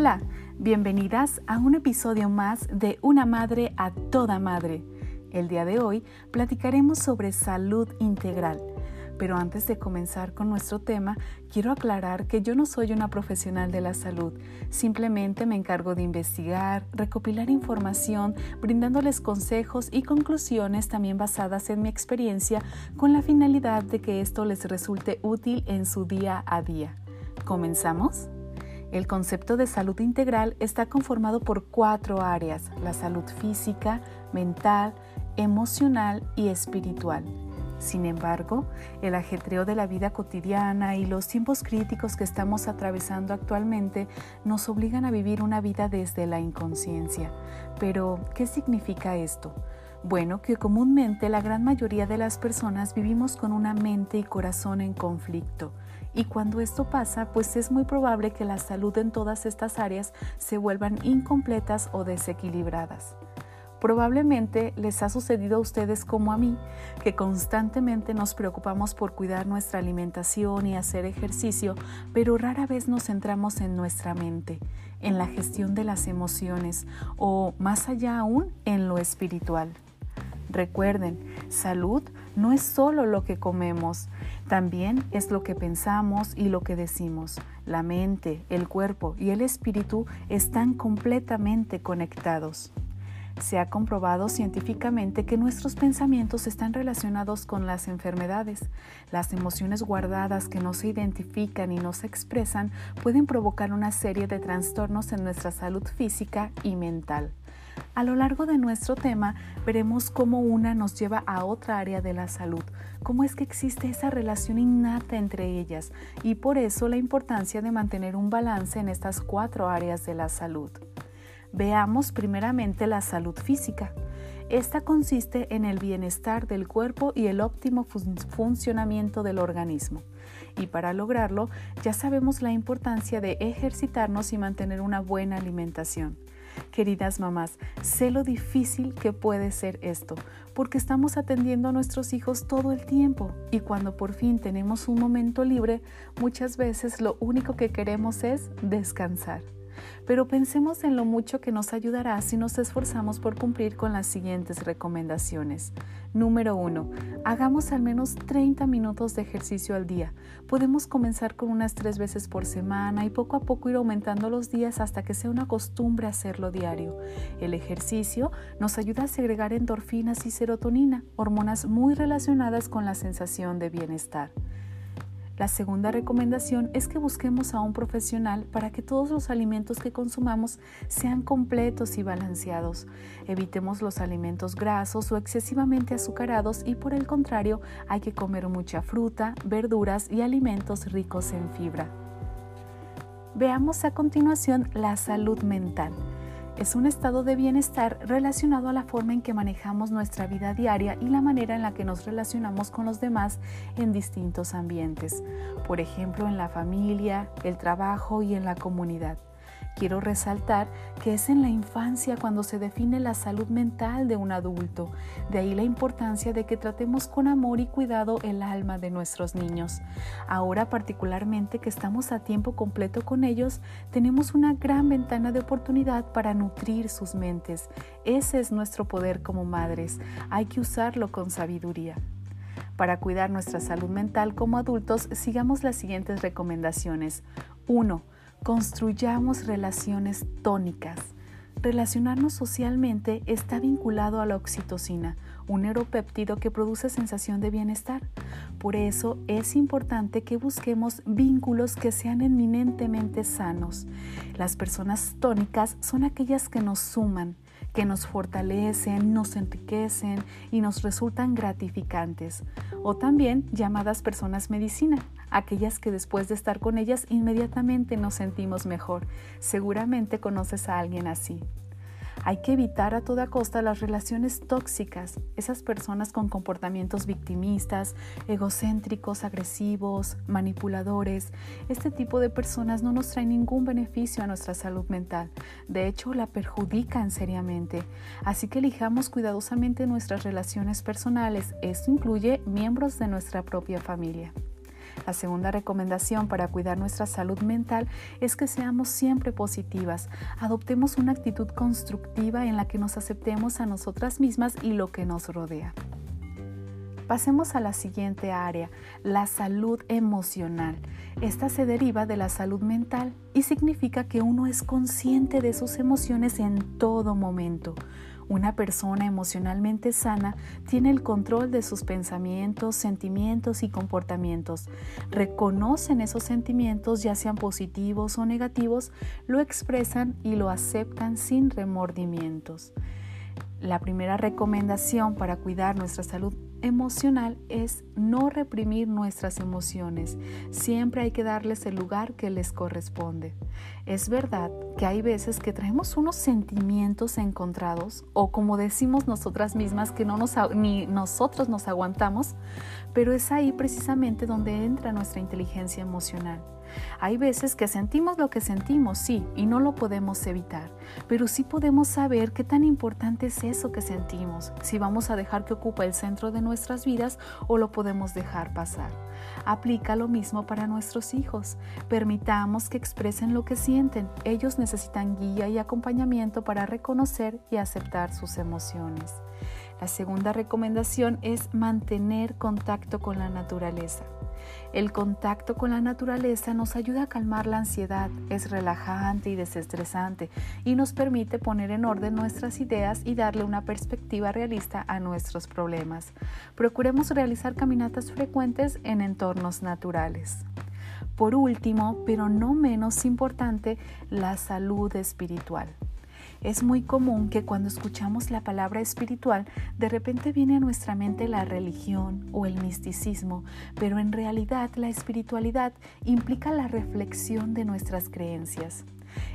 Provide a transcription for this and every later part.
Hola, bienvenidas a un episodio más de Una Madre a Toda Madre. El día de hoy platicaremos sobre salud integral. Pero antes de comenzar con nuestro tema, quiero aclarar que yo no soy una profesional de la salud. Simplemente me encargo de investigar, recopilar información, brindándoles consejos y conclusiones también basadas en mi experiencia con la finalidad de que esto les resulte útil en su día a día. ¿Comenzamos? El concepto de salud integral está conformado por cuatro áreas, la salud física, mental, emocional y espiritual. Sin embargo, el ajetreo de la vida cotidiana y los tiempos críticos que estamos atravesando actualmente nos obligan a vivir una vida desde la inconsciencia. Pero, ¿qué significa esto? Bueno, que comúnmente la gran mayoría de las personas vivimos con una mente y corazón en conflicto. Y cuando esto pasa, pues es muy probable que la salud en todas estas áreas se vuelvan incompletas o desequilibradas. Probablemente les ha sucedido a ustedes como a mí, que constantemente nos preocupamos por cuidar nuestra alimentación y hacer ejercicio, pero rara vez nos centramos en nuestra mente, en la gestión de las emociones o, más allá aún, en lo espiritual. Recuerden, salud no es solo lo que comemos, también es lo que pensamos y lo que decimos. La mente, el cuerpo y el espíritu están completamente conectados. Se ha comprobado científicamente que nuestros pensamientos están relacionados con las enfermedades. Las emociones guardadas que no se identifican y no se expresan pueden provocar una serie de trastornos en nuestra salud física y mental. A lo largo de nuestro tema veremos cómo una nos lleva a otra área de la salud, cómo es que existe esa relación innata entre ellas y por eso la importancia de mantener un balance en estas cuatro áreas de la salud. Veamos primeramente la salud física. Esta consiste en el bienestar del cuerpo y el óptimo funcionamiento del organismo. Y para lograrlo, ya sabemos la importancia de ejercitarnos y mantener una buena alimentación. Queridas mamás, sé lo difícil que puede ser esto, porque estamos atendiendo a nuestros hijos todo el tiempo y cuando por fin tenemos un momento libre, muchas veces lo único que queremos es descansar. Pero pensemos en lo mucho que nos ayudará si nos esforzamos por cumplir con las siguientes recomendaciones. Número 1. Hagamos al menos 30 minutos de ejercicio al día. Podemos comenzar con unas tres veces por semana y poco a poco ir aumentando los días hasta que sea una costumbre hacerlo diario. El ejercicio nos ayuda a segregar endorfinas y serotonina, hormonas muy relacionadas con la sensación de bienestar. La segunda recomendación es que busquemos a un profesional para que todos los alimentos que consumamos sean completos y balanceados. Evitemos los alimentos grasos o excesivamente azucarados y por el contrario hay que comer mucha fruta, verduras y alimentos ricos en fibra. Veamos a continuación la salud mental es un estado de bienestar relacionado a la forma en que manejamos nuestra vida diaria y la manera en la que nos relacionamos con los demás en distintos ambientes, por ejemplo en la familia, el trabajo y en la comunidad. Quiero resaltar que es en la infancia cuando se define la salud mental de un adulto. De ahí la importancia de que tratemos con amor y cuidado el alma de nuestros niños. Ahora particularmente que estamos a tiempo completo con ellos, tenemos una gran ventana de oportunidad para nutrir sus mentes. Ese es nuestro poder como madres. Hay que usarlo con sabiduría. Para cuidar nuestra salud mental como adultos, sigamos las siguientes recomendaciones. 1 construyamos relaciones tónicas. Relacionarnos socialmente está vinculado a la oxitocina, un neuropéptido que produce sensación de bienestar. Por eso es importante que busquemos vínculos que sean eminentemente sanos. Las personas tónicas son aquellas que nos suman, que nos fortalecen, nos enriquecen y nos resultan gratificantes, o también llamadas personas medicina, aquellas que después de estar con ellas inmediatamente nos sentimos mejor. Seguramente conoces a alguien así. Hay que evitar a toda costa las relaciones tóxicas, esas personas con comportamientos victimistas, egocéntricos, agresivos, manipuladores. Este tipo de personas no nos traen ningún beneficio a nuestra salud mental. De hecho, la perjudican seriamente. Así que elijamos cuidadosamente nuestras relaciones personales. Esto incluye miembros de nuestra propia familia. La segunda recomendación para cuidar nuestra salud mental es que seamos siempre positivas, adoptemos una actitud constructiva en la que nos aceptemos a nosotras mismas y lo que nos rodea. Pasemos a la siguiente área, la salud emocional. Esta se deriva de la salud mental y significa que uno es consciente de sus emociones en todo momento. Una persona emocionalmente sana tiene el control de sus pensamientos, sentimientos y comportamientos. Reconocen esos sentimientos, ya sean positivos o negativos, lo expresan y lo aceptan sin remordimientos. La primera recomendación para cuidar nuestra salud emocional es no reprimir nuestras emociones. Siempre hay que darles el lugar que les corresponde. Es verdad que hay veces que traemos unos sentimientos encontrados o como decimos nosotras mismas que no ni nosotros nos aguantamos, pero es ahí precisamente donde entra nuestra inteligencia emocional. Hay veces que sentimos lo que sentimos, sí, y no lo podemos evitar, pero sí podemos saber qué tan importante es eso que sentimos, si vamos a dejar que ocupe el centro de nuestras vidas o lo podemos dejar pasar. Aplica lo mismo para nuestros hijos. Permitamos que expresen lo que sienten. Ellos necesitan guía y acompañamiento para reconocer y aceptar sus emociones. La segunda recomendación es mantener contacto con la naturaleza. El contacto con la naturaleza nos ayuda a calmar la ansiedad, es relajante y desestresante y nos permite poner en orden nuestras ideas y darle una perspectiva realista a nuestros problemas. Procuremos realizar caminatas frecuentes en entornos naturales. Por último, pero no menos importante, la salud espiritual. Es muy común que cuando escuchamos la palabra espiritual, de repente viene a nuestra mente la religión o el misticismo, pero en realidad la espiritualidad implica la reflexión de nuestras creencias.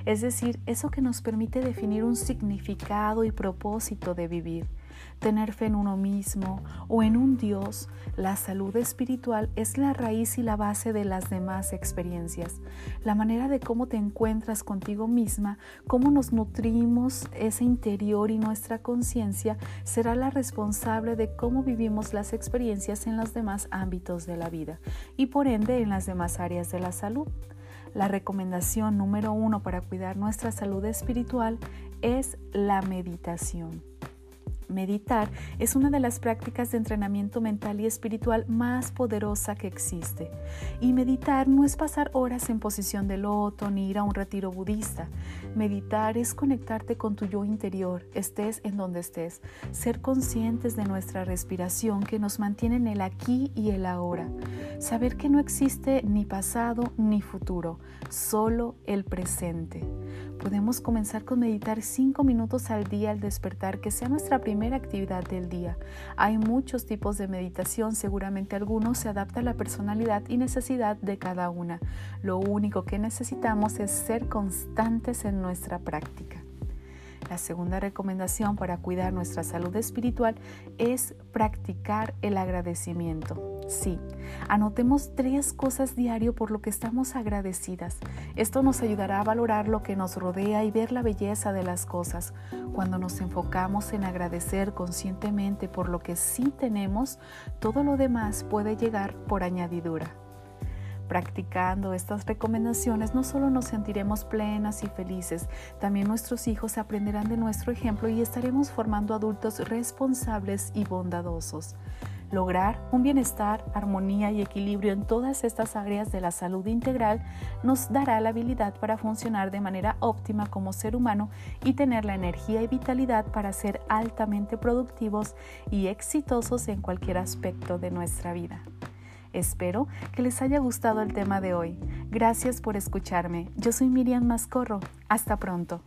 Es decir, eso que nos permite definir un significado y propósito de vivir tener fe en uno mismo o en un Dios, la salud espiritual es la raíz y la base de las demás experiencias. La manera de cómo te encuentras contigo misma, cómo nos nutrimos ese interior y nuestra conciencia será la responsable de cómo vivimos las experiencias en los demás ámbitos de la vida y por ende en las demás áreas de la salud. La recomendación número uno para cuidar nuestra salud espiritual es la meditación. Meditar es una de las prácticas de entrenamiento mental y espiritual más poderosa que existe. Y meditar no es pasar horas en posición de loto ni ir a un retiro budista. Meditar es conectarte con tu yo interior, estés en donde estés, ser conscientes de nuestra respiración que nos mantiene en el aquí y el ahora. Saber que no existe ni pasado ni futuro, solo el presente. Podemos comenzar con meditar cinco minutos al día al despertar, que sea nuestra primera actividad del día. Hay muchos tipos de meditación, seguramente algunos se adapta a la personalidad y necesidad de cada una. Lo único que necesitamos es ser constantes en nuestra práctica. La segunda recomendación para cuidar nuestra salud espiritual es practicar el agradecimiento. Sí, anotemos tres cosas diario por lo que estamos agradecidas. Esto nos ayudará a valorar lo que nos rodea y ver la belleza de las cosas. Cuando nos enfocamos en agradecer conscientemente por lo que sí tenemos, todo lo demás puede llegar por añadidura. Practicando estas recomendaciones no solo nos sentiremos plenas y felices, también nuestros hijos aprenderán de nuestro ejemplo y estaremos formando adultos responsables y bondadosos. Lograr un bienestar, armonía y equilibrio en todas estas áreas de la salud integral nos dará la habilidad para funcionar de manera óptima como ser humano y tener la energía y vitalidad para ser altamente productivos y exitosos en cualquier aspecto de nuestra vida. Espero que les haya gustado el tema de hoy. Gracias por escucharme. Yo soy Miriam Mascorro. Hasta pronto.